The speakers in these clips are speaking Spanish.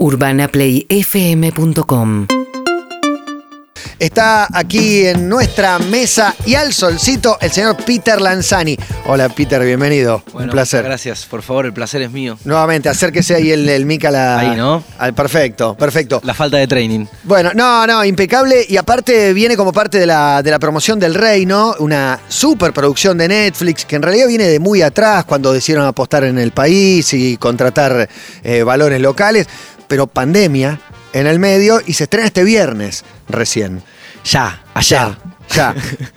UrbanaPlayFM.com Está aquí en nuestra mesa y al solcito el señor Peter Lanzani. Hola Peter, bienvenido. Un Bueno, placer. Gracias, por favor, el placer es mío. Nuevamente, acérquese ahí el, el mic a la. Ahí, ¿no? al- perfecto, perfecto. La falta de training. Bueno, no, no, impecable. Y aparte viene como parte de la, de la promoción del Reino, una superproducción de Netflix, que en realidad viene de muy atrás, cuando decidieron apostar en el país y contratar eh, valores locales, pero pandemia en el medio y se estrena este viernes recién. Ya, allá. Ya.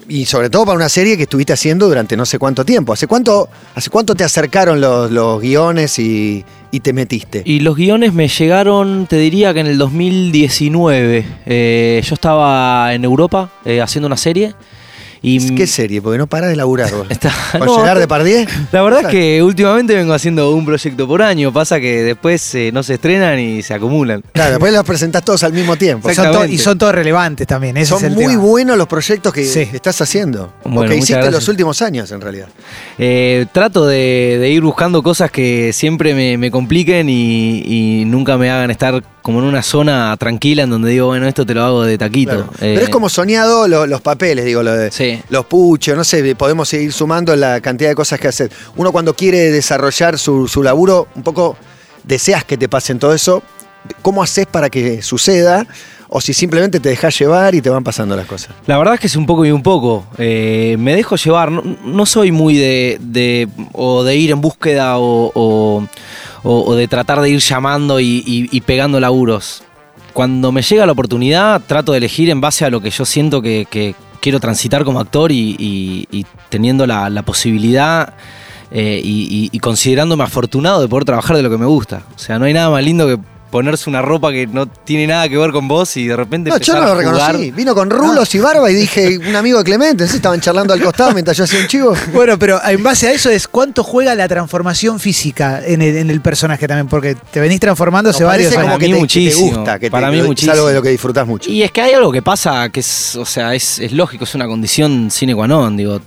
Y sobre todo para una serie que estuviste haciendo durante no sé cuánto tiempo. ¿Hace cuánto, hace cuánto te acercaron los, los guiones y, y te metiste? Y los guiones me llegaron, te diría que en el 2019. Eh, yo estaba en Europa eh, haciendo una serie. Y ¿Qué serie? Porque no para de laburar vos. Está- ¿Con no, llegar de te- Pardier? La verdad es que últimamente vengo haciendo un proyecto por año. Pasa que después eh, no se estrenan y se acumulan. Claro, después los presentás todos al mismo tiempo. Son y son todos relevantes también. Ese Son es el muy tema. buenos los proyectos que Sí. estás haciendo. o Bueno, que muchas hiciste gracias. los últimos años, en realidad. Eh, trato de, de ir buscando cosas que siempre me, me compliquen y, y nunca me hagan estar como en una zona tranquila en donde digo, bueno, esto te lo hago de taquito. Claro. Eh, Pero es como soñado lo- los papeles, digo, lo de Sí. los puchos, no sé, podemos seguir sumando la cantidad de cosas que hacer. Uno cuando quiere desarrollar su, su laburo, un poco deseas que te pasen todo eso. ¿Cómo haces para que suceda? O si simplemente te dejas llevar y te van pasando las cosas. La verdad es que es un poco y un poco. Eh, me dejo llevar. No, no soy muy de, de- o de ir en búsqueda o, o- o- de tratar de ir llamando y, y- pegando laburos. Cuando me llega la oportunidad, trato de elegir en base a lo que yo siento que, que quiero transitar como actor y, y- teniendo la, la posibilidad eh, y considerándome afortunado de poder trabajar de lo que me gusta. O sea, no hay nada más lindo que ponerse una ropa que no tiene nada que ver con vos y de repente No, yo no lo reconocí. Vino con rulos y barba y dije, un amigo de Clemente, ¿sí? estaban charlando al costado mientras yo hacía un chivo. Bueno, pero en base a eso es cuánto juega la transformación física en el, en el personaje también, porque te venís transformando hace No, varios parece para como años. que mí te, que te muchísimo. gusta, que te- Para mí es muchísimo. algo de lo que disfrutás mucho. Y es que hay algo que pasa que es, o sea, es, es lógico, es una condición sine qua non. Digo,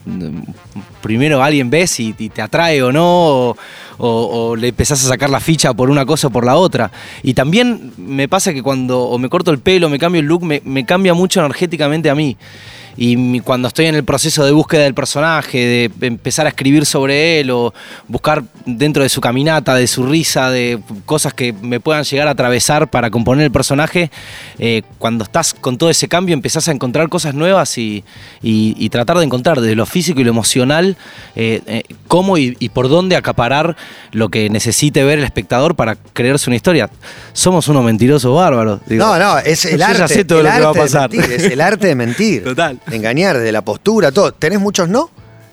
primero alguien ves y, y te atrae o no, o, o- o le empezás a sacar la ficha por una cosa o por la otra. Y también me pasa que cuando o me corto el pelo, me cambio el look, me, me cambia mucho energéticamente a mí. Y mi- cuando estoy en el proceso de búsqueda del personaje, de empezar a escribir sobre él o buscar dentro de su caminata, de su risa, de cosas que me puedan llegar a atravesar para componer el personaje, eh, cuando estás con todo ese cambio empezás a encontrar cosas nuevas y, y- y tratar de encontrar desde lo físico y lo emocional eh, eh, cómo y, y por dónde acaparar lo que necesite ver el espectador para creerse una historia. Somos unos mentirosos bárbaros. digo. No, no, es el Yo ya arte. sé todo el lo que va a arte de pasar. mentir, es el arte de mentir. Total. Engañar, de la postura, todo. ¿Tenés muchos no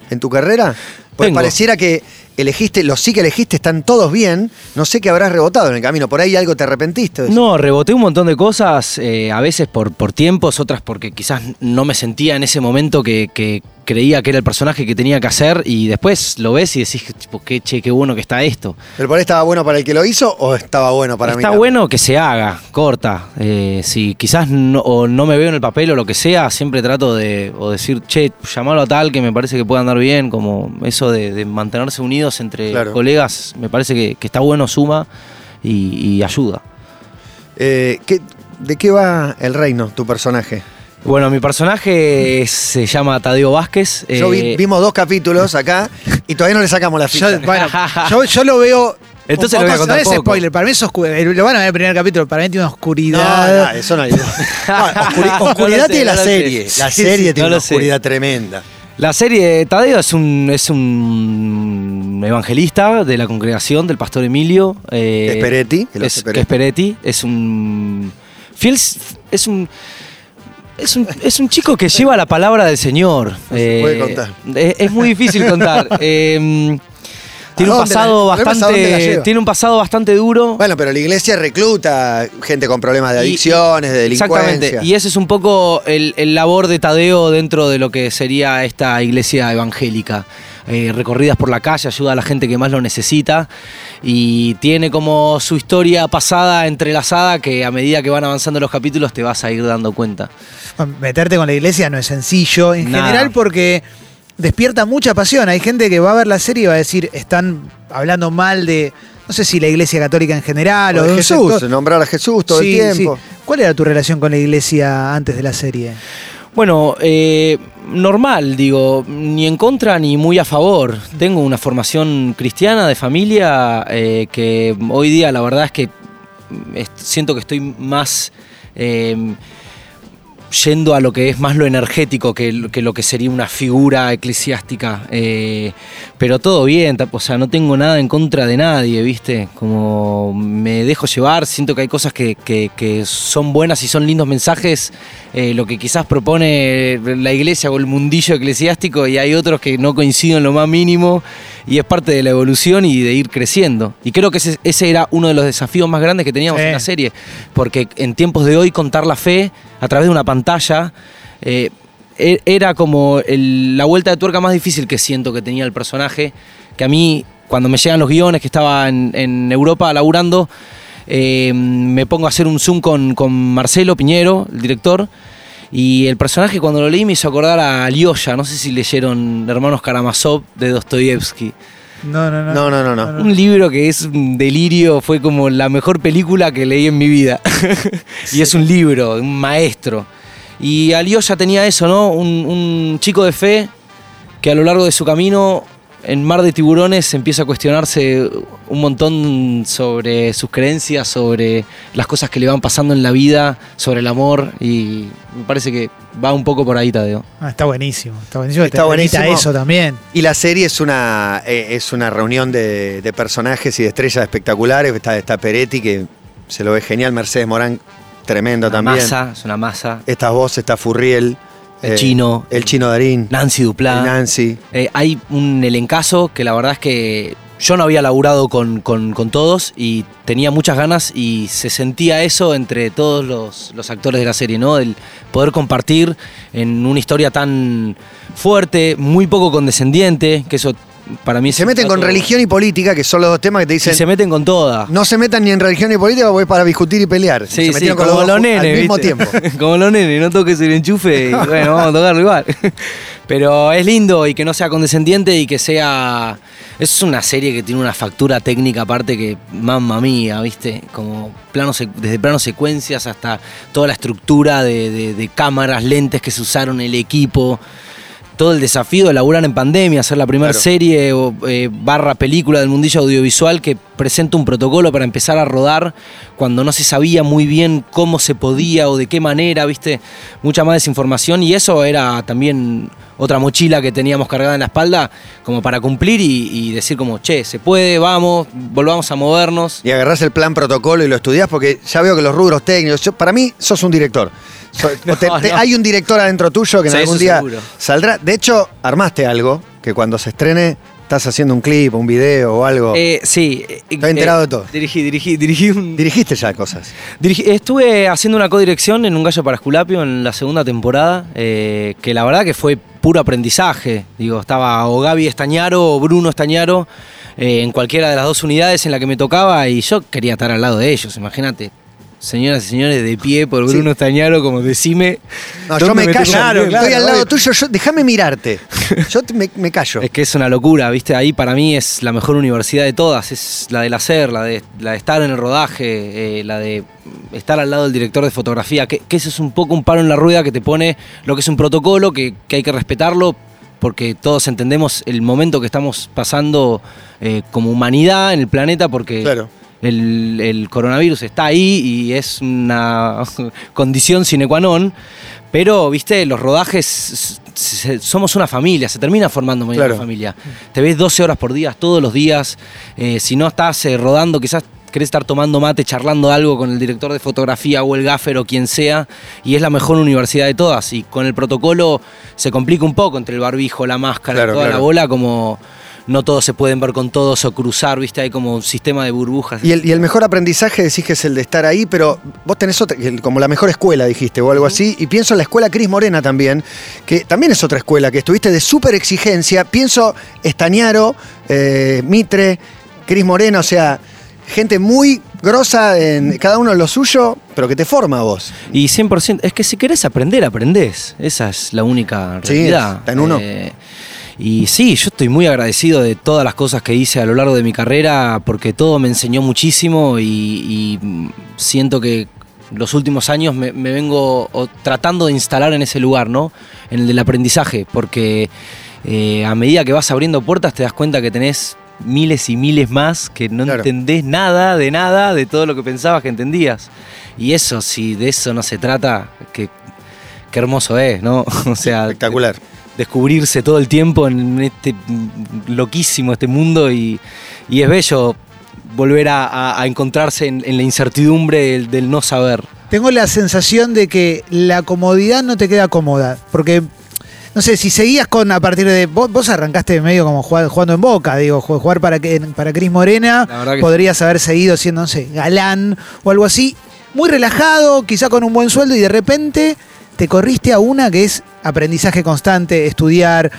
en tu carrera? Tengo. pareciera que elegiste, los sí que elegiste están todos bien. No sé qué habrás rebotado en el camino. Por ahí algo te arrepentiste. No, reboté un montón de cosas, eh, a veces por, por tiempos, otras porque quizás no me sentía en ese momento que, que creía que era el personaje que tenía que hacer y después lo ves y decís, tipo, qué, che, qué bueno que está esto. ¿Pero por ahí estaba bueno para el que lo hizo o estaba bueno para mí? está bueno que se haga, corta. Eh, si quizás no, o no me veo en el papel o lo que sea, siempre trato de o decir, che, llamalo a tal que me parece que puede andar bien, como eso de, de mantenerse entre Claro. colegas, me parece que, que está bueno, suma y, y ayuda. Eh, ¿qué- ¿De qué va el reino, tu personaje? Bueno, mi personaje se llama Tadeo Vázquez. Yo vi- eh, vimos dos capítulos acá y todavía no le sacamos la ficha. Yo, bueno, yo, yo lo veo. Entonces lo voy a contar no es spoiler, para mí es oscuro. Lo van a ver en el primer capítulo, para mí tiene una oscuridad. no, eso no ayuda. No, oscuri- No lo oscuridad sé, tiene la serie. La serie sí, tiene no una sé. oscuridad tremenda. La serie Tadeo es un, es un evangelista de la congregación del pastor Emilio. eh, Que es Peretti, que lo es, un. Fiel. Es un. Es un, es un chico que lleva la palabra del Señor. No se puede contar. Es, es muy difícil contar. Eh, tiene ¿A un pasado la- bastante. Tiene un pasado bastante duro. Bueno, pero la iglesia recluta gente con problemas de Y- adicciones, de delincuencia. Exactamente. Y ese es un poco el, el labor de Tadeo dentro de lo que sería esta iglesia evangélica. Eh, recorridas por la calle, ayuda a la gente que más lo necesita y tiene como su historia pasada entrelazada que a medida que van avanzando los capítulos te vas a ir dando cuenta. Meterte con la iglesia no es sencillo, en Nada. general porque despierta mucha pasión. Hay gente que va a ver la serie y va a decir, están hablando mal de, no sé si la iglesia católica en general o, O de Jesús, sector. nombrar a Jesús todo Sí, el tiempo. sí. ¿Cuál era tu relación con la iglesia antes de la serie? Bueno, eh, normal, digo, ni en contra ni muy a favor. Tengo una formación cristiana de familia eh, que hoy día la verdad es que mm, siento que estoy más eh, yendo a lo que es más lo energético que, lo- que sería una figura eclesiástica. eh, pero todo bien, o sea, no tengo nada en contra de nadie, ¿viste? Como me dejo llevar, siento que hay cosas que son buenas y son lindos mensajes, eh, lo que quizás propone la iglesia o el mundillo eclesiástico, y hay otros que no coinciden en lo más mínimo, y es parte de la evolución y de ir creciendo. Y creo que ese, ese era uno de los desafíos más grandes que teníamos Sí. en la serie, porque en tiempos de hoy contar la fe a través de una pantalla eh, e- era como el- la vuelta de tuerca más difícil que siento que tenía el personaje, que a mí cuando me llegan los guiones que estaba en, en Europa laburando, eh, me pongo a hacer un zoom con, con Marcelo Piñero, el director, y el personaje cuando lo leí me hizo acordar a Alyosha, no sé si leyeron Hermanos Karamazov de Dostoyevsky. No, no, no. No, no, no, no. Un libro que es un delirio, fue como la mejor película que leí en mi vida. y es un libro, un maestro. Y Alyosha tenía eso, ¿no? Un, un chico de fe que a lo largo de su camino en Mar de Tiburones empieza a cuestionarse un montón sobre sus creencias, sobre las cosas que le van pasando en la vida, sobre el amor. Y me parece que va un poco por ahí, Tadeo. Ah, está buenísimo. Está buenísimo. Está buenísimo. eso también. Y la serie es una, eh, es una reunión de, de personajes y de estrellas espectaculares. Está, está Peretti, que se lo ve genial. Mercedes Morán, tremendo Una también. masa, es una masa. Estas voces, está Furriel. Eh, El chino. El chino Darín. Nancy Duplá. Nancy. Eh, hay un elencazo que la verdad es que yo no había laburado con, con- con todos y tenía muchas ganas y se sentía eso entre todos los, los actores de la serie, ¿no? El poder compartir en una historia tan fuerte, muy poco condescendiente, que eso para mí Se meten con religión y política, que son los dos temas que te y dicen. se meten con toda. No se metan ni en religión ni política porque es para discutir y pelear. Sí, se sí, metieron con como los los nenes, al mismo tiempo. como los nenes, no toques el enchufe y bueno, vamos a tocarlo igual. Pero es lindo y que no sea condescendiente y que sea... Es una serie que tiene una factura técnica aparte que, mamma mía, ¿viste? Como planos, desde planos secuencias hasta toda la estructura de, de- de cámaras, lentes que se usaron, el equipo todo el desafío de laburar en pandemia, hacer la primera Claro. serie o eh, barra película del mundillo audiovisual que presenta un protocolo para empezar a rodar cuando no se sabía muy bien cómo se podía o de qué manera, viste, mucha más desinformación y eso era también otra mochila que teníamos cargada en la espalda como para cumplir y, y decir como, che, se puede, vamos, volvamos a movernos. Y agarrás el plan protocolo y lo estudiás porque ya veo que los rubros técnicos. yo- para mí, sos un director. So- No, te- te- no. Hay un director adentro tuyo que en Sí, algún día seguro. saldrá. De hecho, armaste algo que cuando se estrene estás haciendo un clip, un video o algo. Eh, sí. eh, Estoy enterado de todo. Dirigí, dirigí, dirigí un, Dirigiste ya cosas. Estuve haciendo una codirección en Un Gallo para Esculapio en la segunda temporada, eh, que la verdad que fue puro aprendizaje. Digo, estaba o Gaby Estañaro o Bruno Estañaro eh, en cualquiera de las dos unidades en la que me tocaba y yo quería estar al lado de ellos, imagínate. Señoras y señores, de pie por Sí. Bruno Estañaro, como decime. No, yo ¿dónde me callo. Estoy al lado obvio. tuyo. yo- déjame mirarte. Yo me, me callo. Es que es una locura, ¿viste? Ahí para mí es la mejor universidad de todas. Es la del hacer, la de, la de estar en el rodaje, eh, la de estar al lado del director de fotografía. Que, que eso es un poco un palo en la rueda que te pone lo que es un protocolo, que, que hay que respetarlo, porque todos entendemos el momento que estamos pasando eh, como humanidad en el planeta, porque Claro. El, el coronavirus está ahí y es una condición sine qua non. Pero, viste, los rodajes somos una familia, se termina formando medio Claro. una familia. Te ves 12 horas por día, todos los días. Eh, si no estás eh, rodando, quizás querés estar tomando mate, charlando algo con el director de fotografía o el gaffer o quien sea, y es la mejor universidad de todas. Y con el protocolo se complica un poco entre el barbijo, la máscara, Claro, toda la bola, como no todos se pueden ver con todos o cruzar, viste, hay como un sistema de burbujas. Y el, y el mejor aprendizaje decís que es el de estar ahí, pero vos tenés otra, como la mejor escuela, dijiste, o algo así. Y pienso en la escuela Cris Morena también, que también es otra escuela, que estuviste de súper exigencia. Pienso Estañaro, eh, Mitre, Cris Morena, o sea, gente muy grosa en cada uno en lo suyo, pero que te forma a vos. Y 100%, es que si querés aprender, aprendés. Esa es la única Sí, realidad. está en uno. Eh, Y sí, yo estoy muy agradecido de todas las cosas que hice a lo largo de mi carrera porque todo me enseñó muchísimo y, y, siento que los últimos años me, me vengo tratando de instalar en ese lugar, ¿no? En el del aprendizaje, porque eh, a medida que vas abriendo puertas te das cuenta que tenés miles y miles más que no Claro. entendés nada de nada de todo lo que pensabas que entendías. Y eso, si de eso no se trata, que, qué hermoso es, ¿no? O sea, Espectacular. Descubrirse todo el tiempo en este loquísimo, este mundo y, y es bello volver a, encontrarse en, en la incertidumbre del, del no saber. Tengo la sensación de que la comodidad no te queda cómoda. Porque, no sé, si seguías con a partir de. Vos, vos arrancaste medio como jugando, jugando en boca, digo, ju- jugar para, para Cris Morena. Podrías haber seguido siendo, no sé, galán o algo así. Muy relajado, quizá con un buen sueldo, y de repente te corriste a una que es aprendizaje constante, estudiar.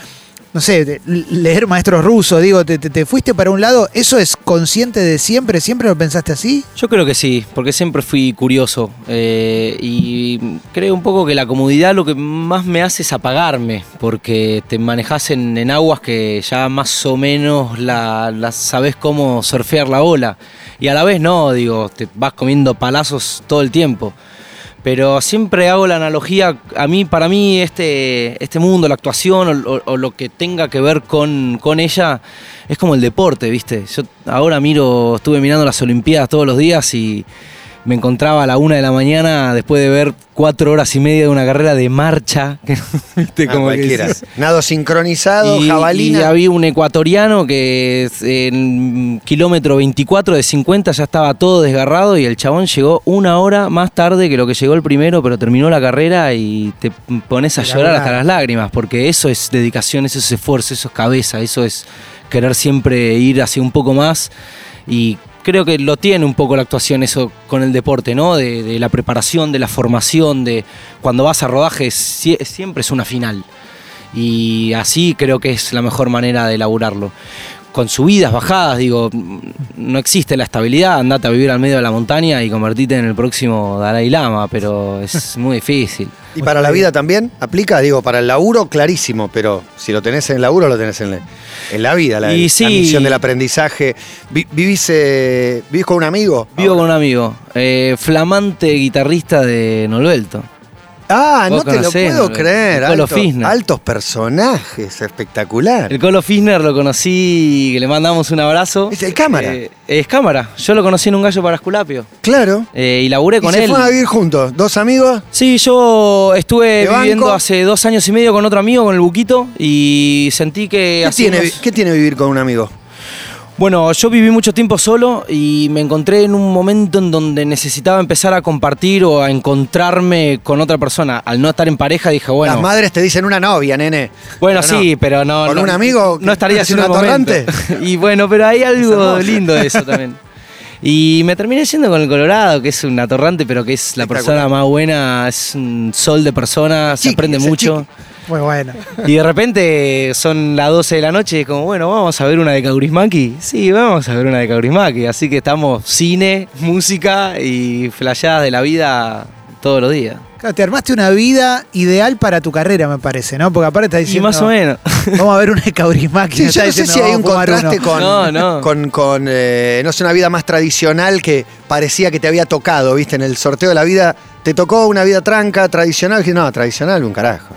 No sé, leer maestros rusos, digo, te, te- te fuiste para un lado, ¿eso es consciente de siempre? ¿Siempre lo pensaste así? Yo creo que sí, porque siempre fui curioso eh, y creo un poco que la comodidad lo que más me hace es apagarme, porque te manejas en, en aguas que ya más o menos la, la sabes cómo surfear la ola y a la vez no, digo, te vas comiendo palazos todo el tiempo. Pero siempre hago la analogía, a mí, para mí, este, este mundo, la actuación o, lo que tenga que ver con, con ella, es como el deporte, ¿viste? Yo ahora miro, estuve mirando las Olimpiadas todos los días y me encontraba a la una de la mañana después de ver cuatro horas y media de una carrera de marcha. que, ¿viste? Ah, Como que decís, Nado sincronizado, y, y había un ecuatoriano que en kilómetro 24 de 50 ya estaba todo desgarrado y el chabón llegó una hora más tarde que lo que llegó el primero, pero terminó la carrera y te pones a la llorar hasta las lágrimas, porque eso es dedicación, eso es esfuerzo, eso es cabeza, eso es querer siempre ir hacia un poco más y creo que lo tiene un poco la actuación eso con el deporte, ¿no? De, la preparación, de la formación, de cuando vas a rodaje sie- siempre es una final. Y así creo que es la mejor manera de elaborarlo. Con subidas, bajadas, digo, no existe la estabilidad, andate a vivir al medio de la montaña y convertirte en el próximo Dalai Lama, pero es muy difícil. ¿Y para la vida también aplica? Digo, para el laburo, clarísimo, pero si lo tenés en el laburo, lo tenés en la, en la vida, la, Y la misión del aprendizaje. Vi- ¿Vivís, eh, ¿Vivís con un amigo? Vivo con un amigo, eh, flamante guitarrista de Nolvelto. Ah, no te lo puedo ¿no? creer. El Colo altos- Fisner. altos personajes, espectacular. El Colo Fisner lo conocí, que le mandamos un abrazo. Es el cámara. Eh, es cámara. Yo lo conocí en un gallo para Esculapio. Claro. Eh, y laburé Y con se él. fueron a vivir juntos, dos amigos. Sí, yo estuve viviendo hace dos años y medio con otro amigo, con el Buquito, y sentí que... ¿Qué hace tiene, unos- ¿Qué tiene vivir con un amigo? Bueno, yo viví mucho tiempo solo y me encontré en un momento en donde necesitaba empezar a compartir o a encontrarme con otra persona. Al no estar en pareja dije, bueno... Las madres te dicen una novia, nene. Bueno, Pero no. sí, pero no. ¿Con no- un amigo No estaría haciendo un atorrante? Y bueno, pero hay algo lindo de eso también. Y me terminé yendo con el Colorado, que es un atorrante, pero que es la persona más buena, es un sol de persona, se aprende mucho. Muy bueno. Y de repente son las 12 de la noche y es como, bueno, vamos a ver una de Kaurismaki. Sí, vamos a ver una de Kaurismaki. Así que estamos cine, música y flasheadas de la vida todos los días. Claro, te armaste una vida ideal para tu carrera, me parece, ¿no? Porque aparte está Y diciendo. más o menos. Vamos a ver una Kaurismaki. Sí, yo no sé si hay un contraste uno. con, No, no. con, con, eh, no sé, una vida más tradicional que parecía que te había tocado, ¿viste? En el sorteo de la vida, te tocó una vida tranca, tradicional. Dije, no, tradicional, un carajo.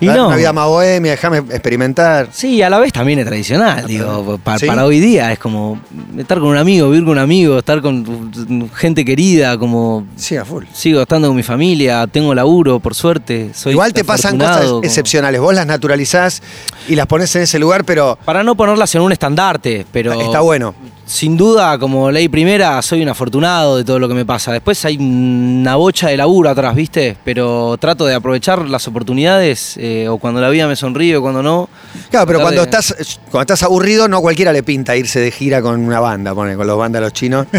Y no. Una vida más bohemia, déjame experimentar. Sí, a la vez también es tradicional, digo, ¿Sí? para hoy día es como estar con un amigo, vivir con un amigo, estar con gente querida, como Sí, a full. sigo estando con mi familia, tengo laburo, por suerte, soy Igual te pasan cosas como- excepcionales. Vos las naturalizás y las pones en ese lugar, pero Para no ponerlas en un estandarte, pero está bueno. sin duda, como ley primera, soy un afortunado de todo lo que me pasa. Después hay una bocha de laburo atrás, ¿viste? Pero trato de aprovechar las oportunidades, eh, o cuando la vida me sonríe o cuando no. Claro, pero cuando de- estás, cuando estás aburrido, no cualquiera le pinta irse de gira con una banda, pone, con los vándalos chinos.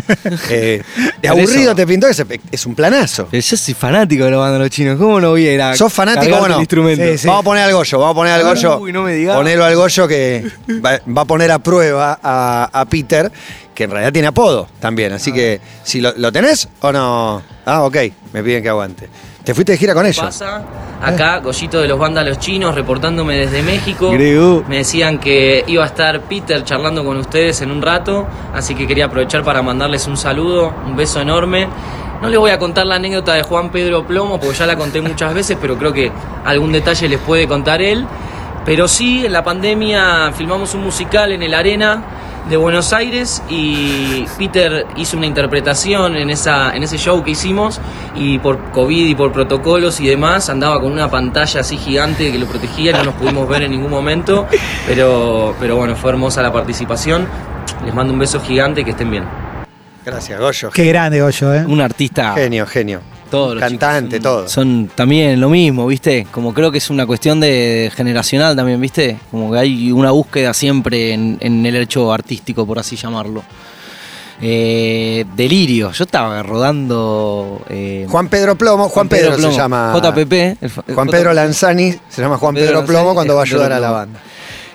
Eh, de aburrido eso. te pintó, es, es un planazo. Pero yo soy fanático de los bandos chinos, ¿cómo no voy a ir a ¿Sos fanático? Bueno, instrumento? Sí, sí. Vamos a poner al Goyo, vamos a poner al Goyo. Uy, no me digas. Ponelo al Goyo que va, va a poner a prueba a, a Peter, que en realidad tiene apodo también. Así que, si lo, ¿lo tenés o no. Ah, ok, me piden que aguante. ¿Te fuiste de gira con ellos? pasa? Acá, Goyito de los Vándalos Chinos, reportándome desde México. Me decían que iba a estar Peter charlando con ustedes en un rato, así que quería aprovechar para mandarles un saludo, un beso enorme. No les voy a contar la anécdota de Juan Pedro Plomo, porque ya la conté muchas veces, pero creo que algún detalle les puede contar él. Pero sí, en la pandemia filmamos un musical en el Arena de Buenos Aires y Peter hizo una interpretación en, esa, en ese show que hicimos y por COVID y por protocolos y demás andaba con una pantalla así gigante que lo protegía, no nos pudimos ver en ningún momento, pero, pero bueno, fue hermosa la participación. Les mando un beso gigante, que estén bien. Gracias, Goyo. Qué grande, Goyo, ¿eh? Un artista. Genio, genio. Todos los Cantante, chicos todo. son, Son también lo mismo, ¿viste? Como creo que es una cuestión de generacional también, ¿viste? Como que hay una búsqueda siempre en, en el hecho artístico, por así llamarlo. Eh, delirio. Yo estaba rodando. eh, Juan Pedro Plomo, Juan, Pedro, Plomo, se llama. JPP. el fa- el Juan. Pedro Lanzani se llama Juan Pedro Pedro, Plomo Lanzani cuando va a ayudar a la banda.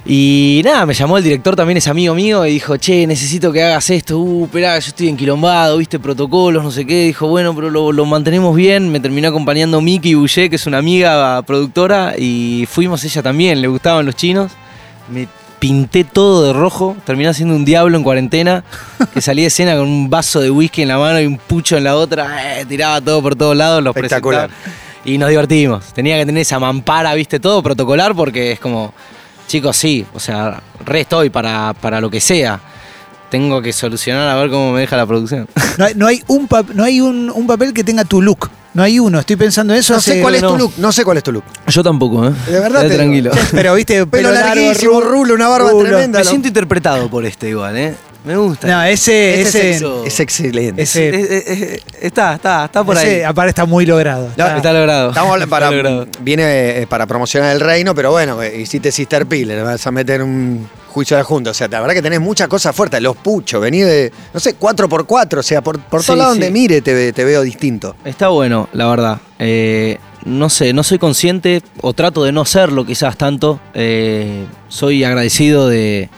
Y nada, me llamó el director, también es amigo mío, y dijo, che, necesito que hagas esto, uh, esperá, yo estoy enquilombado, viste, protocolos, no sé qué. Dijo, bueno, pero lo, lo mantenemos bien. Me terminó acompañando Miki Boucher, que es una amiga productora, y fuimos ella también, le gustaban los chinos. Me pinté todo de rojo, terminé siendo un diablo en cuarentena, que salí de escena con un vaso de whisky en la mano y un pucho en la otra, eh, tiraba todo por todos lados, los Espectacular. presentaba. Y nos divertimos. Tenía que tener esa mampara, viste, todo protocolar, porque es como, chicos, sí, o sea, re estoy para, para lo que sea. Tengo que solucionar a ver cómo me deja la producción. No hay, no hay, un, pap- no hay un, un papel que tenga tu look. No hay uno. Estoy pensando en eso. No sé cuál es tu look, no sé cuál es tu look. Yo tampoco, ¿eh? De verdad te digo. tranquilo. Pero viste, Pelo, largo, larguísimo, rulo, rulo, una barba rulo. tremenda. Me ¿no? siento interpretado por este igual, ¿eh? Me gusta. No, ese, Ese ese, es, excelente. ese- está, está, está por ese ahí. aparte está muy logrado. No, Está- Está logrado. Estamos hablando para, Está logrado. viene eh, para promocionar el reino, pero bueno, eh, hiciste Sister Pill, le vas a meter un juicio de Junta. O sea, la verdad que tenés muchas cosas fuertes. Los puchos, vení de, no sé, 4x4, o sea, por, por Sí, lados sí. donde mire te, ve- te veo distinto. Está bueno, la verdad. Eh, no sé, no soy consciente o trato de no serlo quizás tanto. Eh, soy agradecido de,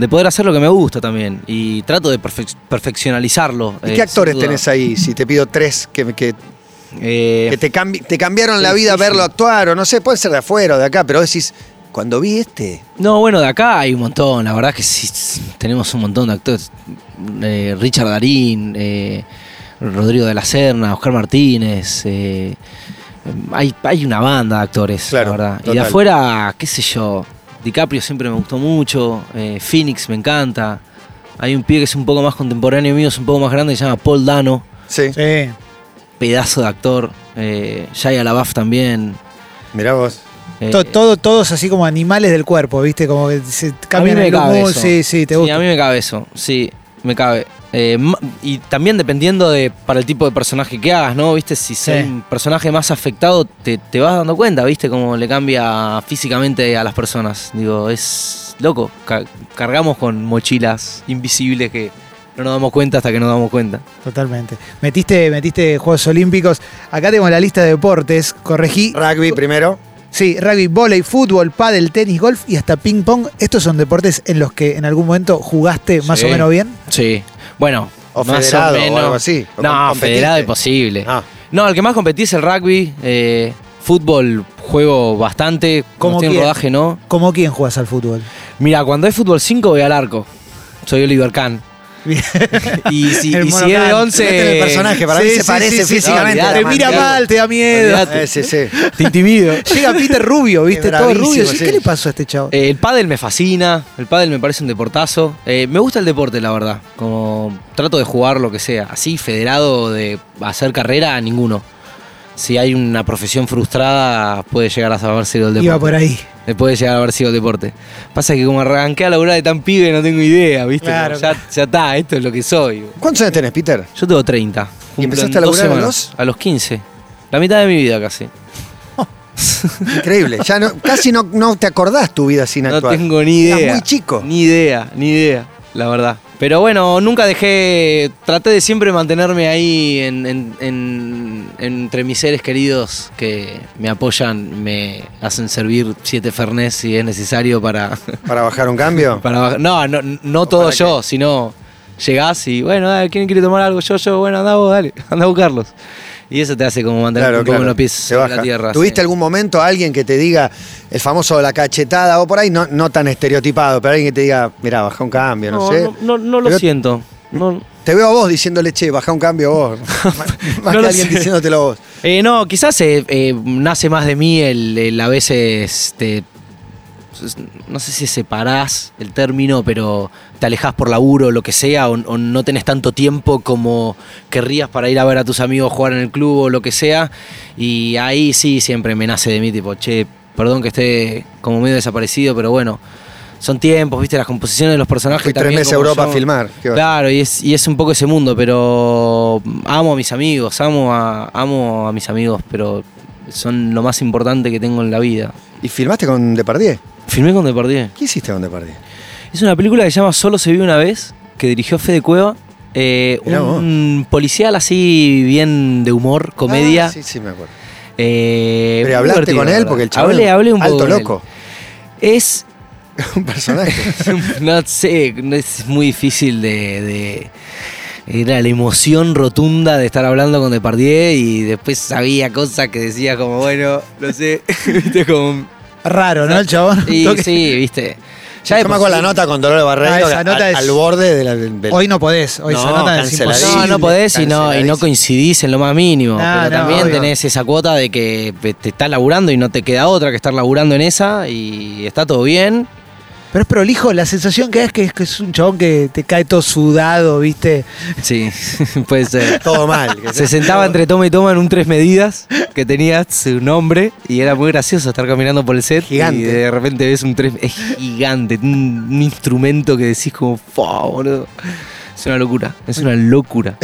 de poder hacer lo que me gusta también y trato de perfec- perfeccionalizarlo. ¿Y eh, qué actores sin duda. tenés ahí? Si te pido tres que, que, Eh, que te, cambi- te cambiaron la vida verlo actuar, o no sé, puede ser de afuera o de acá, pero decís, cuando vi este, No, bueno, de acá hay un montón, la verdad que sí, tenemos un montón de actores. Eh, Richard Darín, eh, Rodrigo de la Serna, Oscar Martínez. eh, hay, hay una banda de actores, Claro, la verdad. Y de afuera, qué sé yo, DiCaprio siempre me gustó mucho, eh, Phoenix me encanta. Hay un pibe que es un poco más contemporáneo mío, es un poco más grande, se llama Paul Dano, sí, Sí. pedazo de actor. Eh, Shia LaBeouf también. mirá vos. eh, To- todo, todos así como animales del cuerpo, ¿viste? Como que se cambian me el cabe eso. Sí, sí, te Sí, gusta. a mí me cabe eso, sí, me cabe. Eh, ma- y también dependiendo de para el tipo de personaje que hagas, ¿no? ¿Viste? Si Sí. sos un personaje más afectado, te, te vas dando cuenta, ¿viste? Cómo le cambia físicamente a las personas. Digo, es loco. Ca- cargamos con mochilas invisibles que no nos damos cuenta hasta que nos damos cuenta. Totalmente. Metiste, metiste Juegos Olímpicos. Acá tengo la lista de deportes. Corregí. Rugby primero. Sí, rugby, volei, fútbol, pádel, tenis, golf y hasta ping pong. ¿Estos son deportes en los que en algún momento jugaste más Sí. o menos bien? Sí. Bueno, O más federado o o menos. algo así. ¿O com- No, competiste? federado imposible. Ah, No, el que más competí es el rugby. eh, fútbol juego bastante. ¿Cómo Como quién? rodaje, ¿no? ¿Cómo quién juegas al fútbol? Mira, cuando hay fútbol 5 voy al arco. Soy Oliver Kahn. Y si, El y mono si es de Kahn. 11. Mete en el personaje, para mí se parece físicamente. No, Te mira man, mal, te da miedo. Eh, sí, sí. Te intimido. Llega Peter Rubio, ¿viste? Es Todo rubio. ¿Qué le pasó a este chavo? Eh, el pádel me fascina. El pádel me parece un deportazo. Eh, me gusta el deporte, la verdad. Como trato de jugar lo que sea. Así, federado de hacer carrera, ninguno. Si hay una profesión frustrada, puede llegar a haber sido el deporte. Iba por ahí. Puede llegar a haber sido el deporte. Pasa que como arranqué a laburar de tan pibe, no tengo idea, ¿viste? Claro, ya, ya está, esto es lo que soy. ¿Cuántos años tenés, Peter? Yo tengo 30. ¿Y empezaste a laburar a semanas. los? A los 15. La mitad de mi vida casi. Increíble. Ya no, casi no, no te acordás tu vida sin No actuar. tengo ni idea. Eras muy chico. Ni idea, ni idea, la verdad. Pero bueno, nunca dejé. Traté de siempre mantenerme ahí en- en- en- entre mis seres queridos que me apoyan, me hacen servir siete Fernés si es necesario para. Para bajar un cambio. para bajar- no, no, no todo para yo, sino llegás y, bueno, dale, ¿quién quiere tomar algo? Yo, yo, bueno, anda vos, dale, anda a buscarlos. Y eso te hace como mantener Claro, un poco claro. los pies baja. la tierra. ¿Tuviste sí. algún momento alguien que te diga el famoso la cachetada o por ahí no, no tan estereotipado, pero alguien que te diga, mira, baja un cambio, no, No, sé? no, no, no lo Pero siento. No, Te veo a vos diciéndole, che, baja un cambio vos. Más, No que alguien sé. diciéndotelo vos. Eh, no, quizás eh, eh, nace más de mí el, el a veces te, no sé si separás el término, pero te alejás por laburo o lo que sea, o, o no tenés tanto tiempo como querrías para ir a ver a tus amigos jugar en el club o lo que sea. Y ahí sí siempre me nace de mí, tipo, che, perdón que esté como medio desaparecido, pero bueno. Son tiempos, viste, las composiciones de los personajes. Fui tres meses a Europa yo. a filmar. Claro, y es, y es un poco ese mundo, pero amo a mis amigos, amo a, amo a mis amigos, pero son lo más importante que tengo en la vida. ¿Y filmaste con Depardieu? Filmé con Depardieu. ¿Qué hiciste con Depardieu? Es una película que se llama Solo se vive una vez, que dirigió Fede Cueva. eh, un policial así bien de humor, comedia. Ah, sí, sí, me acuerdo. eh, Pero hablaste con él porque el chaval Hablé, hablé un poco. alto loco. Es un personaje. no sé, no es muy difícil de, de- Era la emoción rotunda de estar hablando con Depardieu y después sabía cosas que decía como, bueno, no sé, viste, como... Raro, ¿no? El chabón. Y Toque- sí, viste. Ya de me acuerdo sí- la nota con Dolores Barreiro Ah, esa al, nota es- al borde de la, del- Hoy no podés, hoy No, esa nota es imposible. No, no podés y no, y no coincidís en lo más mínimo. No, pero no, también obvio. tenés esa cuota de que te estás laburando y no te queda otra que estar laburando en esa y está todo bien. Pero es prolijo, la sensación que es que, es que es un chabón que te cae todo sudado, ¿viste? Sí, puede ser. Todo mal. que Se sentaba entre toma y toma en un tres medidas que tenía su nombre y era muy gracioso estar caminando por el set. Gigante. Y de repente ves un tres. Es gigante, un, un instrumento que decís como, "Fua, boludo". Es una locura, es una locura.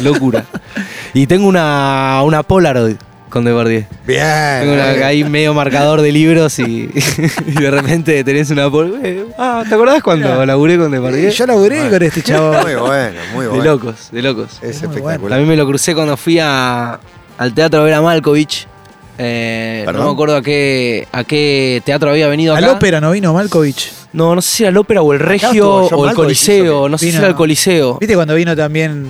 locura. Y tengo una, una Polaroid con Depardieu. Bien. Tengo una, ahí medio marcador de libros y, y de repente tenés una Polaroid. Ah, ¿te acordás cuando Mirá. laburé con Depardieu? Yo laburé con este chabón. Muy bueno, muy De bueno. locos, de locos. Es Muy espectacular. También me lo crucé cuando fui a- al teatro a ver a Malkovich. Eh, no me acuerdo a qué, a qué teatro había venido Al acá. ópera no vino Malkovich. No, no sé si era el ópera o el Regio o el Malkovich, Coliseo. No sé si era el Coliseo. ¿Viste cuando vino también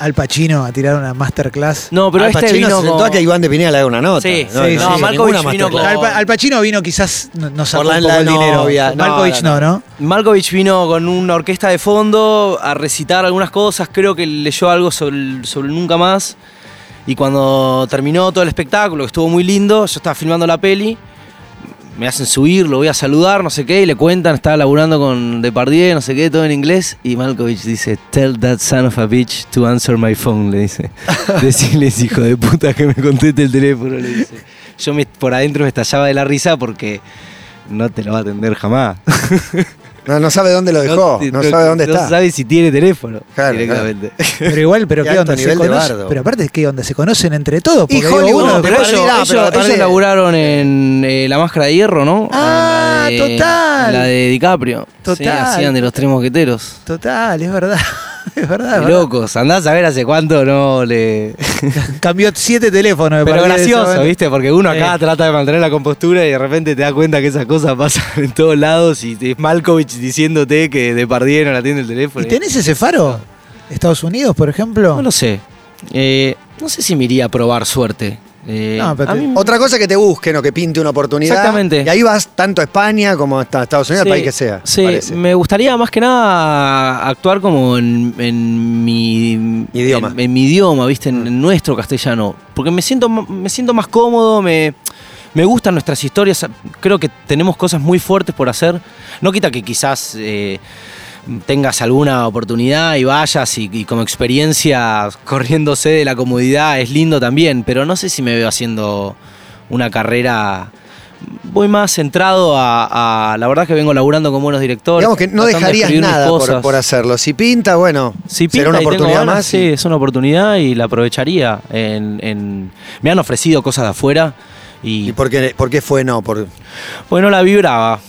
Al Pacino a tirar una masterclass? No, pero Al este Pacino vino se sentó a que Iván de Pineda le haga una nota. Sí, sí, no, sí. hizo No, Malkovich ninguna vino masterclass. con- Al, Pa- Al Pacino vino quizás, no, no sacó Por la- un poco la el dinero. novia. No, Malkovich no, no, no. ¿no? Malkovich vino con una orquesta de fondo a recitar algunas cosas, creo que leyó algo sobre, el- sobre el Nunca Más. Y cuando terminó todo el espectáculo, que estuvo muy lindo, yo estaba filmando la peli, me hacen subir, lo voy a saludar, no sé qué, y le cuentan, estaba laburando con Depardieu, no sé qué, todo en inglés, y Malkovich dice, tell that son of a bitch to answer my phone, le dice. Decirles, hijo de puta, que me conteste el teléfono, le dice. Yo me- por adentro me estallaba de la risa porque no te lo va a atender jamás. No, no sabe dónde lo dejó, te- no, sabe dónde no está. sabe si tiene teléfono Claro, directamente. Pero igual, pero Qué qué, onda, se conocen-. Pero aparte, ¿qué onda? Se conocen entre todos. Y Porque Hollywood, uno- no, pero ellos, ellos- pero ellos laburaron en eh, La Máscara de Hierro, ¿no? Ah, la de- total. La de DiCaprio. Sí, Total. hacían de los tres mosqueteros. Total, es verdad. Es verdad. es Qué verdad. locos. Andás a ver hace cuánto no le. Cambió siete teléfonos. me Pero gracioso. ¿viste? Porque uno acá trata de mantener la compostura y de repente te das cuenta que esas cosas pasan en todos lados y es Malkovich diciéndote que de Pardieu no atiende el teléfono. ¿Y tenés ese faro? ¿Estados Unidos, por ejemplo? No lo sé. Eh, no sé si me iría a probar suerte. Eh, No, pero a te- mí- Otra cosa que te busquen o que pinte una oportunidad. Exactamente. Y ahí vas tanto a España como a Estados Unidos, al país que sea. Sí, parece. me gustaría más que nada actuar como en, en mi Idioma. En, en mi idioma, ¿viste? En, en nuestro castellano. Porque me siento, me siento más cómodo, me, me gustan nuestras historias. Creo que tenemos cosas muy fuertes por hacer. No quita que quizás eh, tengas alguna oportunidad y vayas y, y como experiencia corriéndose de la comodidad es lindo también, pero no sé si me veo haciendo una carrera. Voy más centrado a, a- La verdad que vengo laburando con buenos directores. Digamos que no de dejarías nada por, hacerlo. Si pinta, bueno, Si será pinta una y tengo oportunidad ganas, más. Sí, y- es una oportunidad y la aprovecharía. En, en- Me han ofrecido cosas de afuera y, ¿Y por qué, por qué fue no? Por, pues no la vibraba.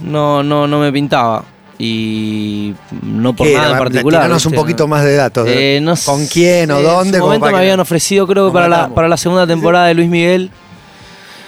No, no, no me pintaba. Y no por ¿qué nada en particular. Tiranos un poquito más de datos. Eh, no ¿Con quién o en dónde? su como momento me habían ofrecido, creo que para la, para la segunda temporada de Luis Miguel.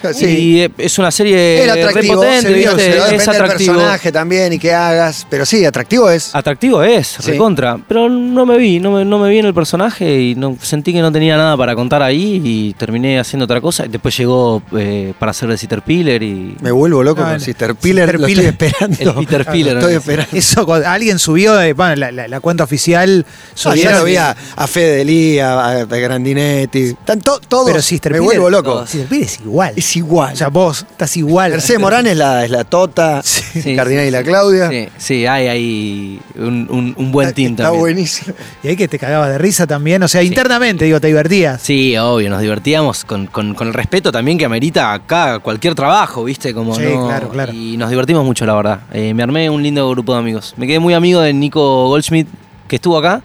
Sí. Y eh, es una serie Era atractivo, repotente, vio, ¿viste? se es depende del atractivo. personaje también y que hagas. Pero sí, atractivo es. Atractivo es, Sí. recontra. Pero no me vi, no me, no me vi en el personaje y no, sentí que no tenía nada para contar ahí y terminé haciendo otra cosa. Y después llegó eh, para hacer de Caterpillar y. Me vuelvo loco Ah, con Sister Piller. Sister Lo Piller. estoy esperando. El Peter Piller, Lo estoy ¿no? esperando. Eso, cuando alguien subió, eh, bueno, la, la- la cuenta oficial No, subieron ya lo vi a, a Fede Delía, a, a Grandinetti. Están to- todos. Pero Sister me Piller- vuelvo loco. Sister Piller es igual. Es igual. O sea, vos estás igual. Mercedes Morán es la, es la Tota, Sí, Cardinal sí. y la Claudia. Sí, sí, hay ahí un, un- un buen team Está también. buenísimo. Y ahí que te cagabas de risa también. O sea, internamente, digo, te divertías. Sí, obvio, nos divertíamos con, con- con el respeto también que amerita acá cualquier trabajo, ¿viste? Como Sí, no- claro, claro. Y nos divertimos mucho, la verdad. Eh, me armé un lindo grupo de amigos. Me quedé muy amigo de Nico Goldschmidt, que estuvo acá,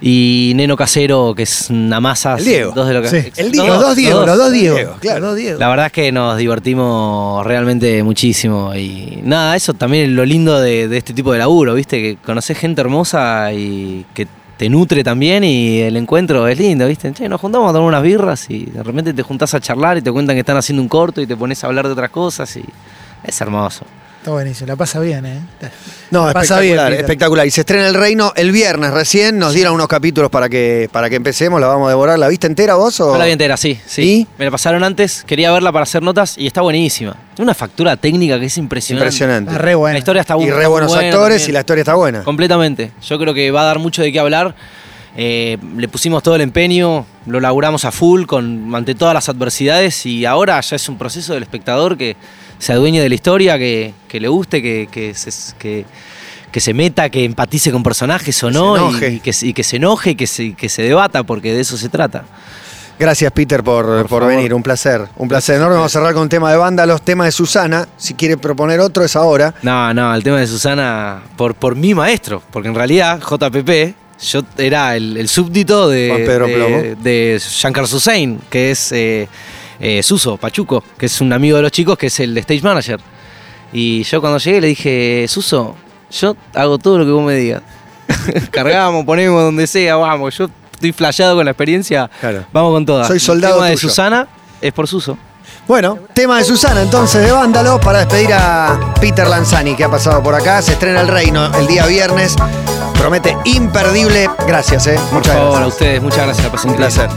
y Neno Casero, que es una masa. El Diego. Dos de lo que, Sí. ex- El Diego. Los dos Diego, los dos Diego. Diego, claro. Los dos Diego. La verdad es que nos divertimos realmente muchísimo. Y nada, eso también es lo lindo de, de este tipo de laburo, ¿viste? Que conoces gente hermosa y que te nutre también y el encuentro es lindo, ¿viste? Che, nos juntamos a tomar unas birras y de repente te juntás a charlar y te cuentan que están haciendo un corto y te pones a hablar de otras cosas y es hermoso. Está buenísimo, la pasa bien, ¿eh? No, La pasa espectacular, bien, espectacular. Y se estrena El Reino el viernes recién. Nos dieron unos capítulos para que, para que empecemos. La vamos a devorar. ¿La viste entera vos o...? No la vi entera, sí, sí. ¿Y? Me la pasaron antes, quería verla para hacer notas y está buenísima. Tiene una factura técnica que es impresionante. Impresionante. Está re buena. La historia está y bu- re buenos buena actores también. y la historia está buena. Completamente. Yo creo que va a dar mucho de qué hablar. Eh, le pusimos todo el empeño, lo laburamos a full con, ante todas las adversidades y ahora ya es un proceso del espectador que se adueñe de la historia, que, que le guste, que, que se, que, que se meta, que empatice con personajes o Que no se y- enoje. y, que, y que se enoje y que se, que se debata porque de eso se trata. Gracias, Peter, por, por, venir. Un placer. Un placer enorme. Vamos a cerrar con un tema de banda, los temas de Susana. Si quiere proponer otro, es ahora. No, no, el tema de Susana por, por mi maestro, porque en realidad JPP, yo era el, el súbdito de, Juan Pedro de, Plomo. de Shankar Susein, que es eh, eh, Suso Pachuco, que es un amigo de los chicos, que es el stage manager. Y yo cuando llegué le dije, Suso, yo hago todo lo que vos me digas. Cargamos, ponemos donde sea, vamos, yo estoy flasheado con la experiencia, Claro. vamos con todas. Soy soldado El tema de. Susana es por Suso. Bueno, tema de Susana entonces de Vándalo para despedir a Peter Lanzani que ha pasado por acá. Se estrena El Reino el día viernes. Promete imperdible. Gracias, eh. Por Muchas favor, a gracias. ustedes, muchas gracias, Un placer.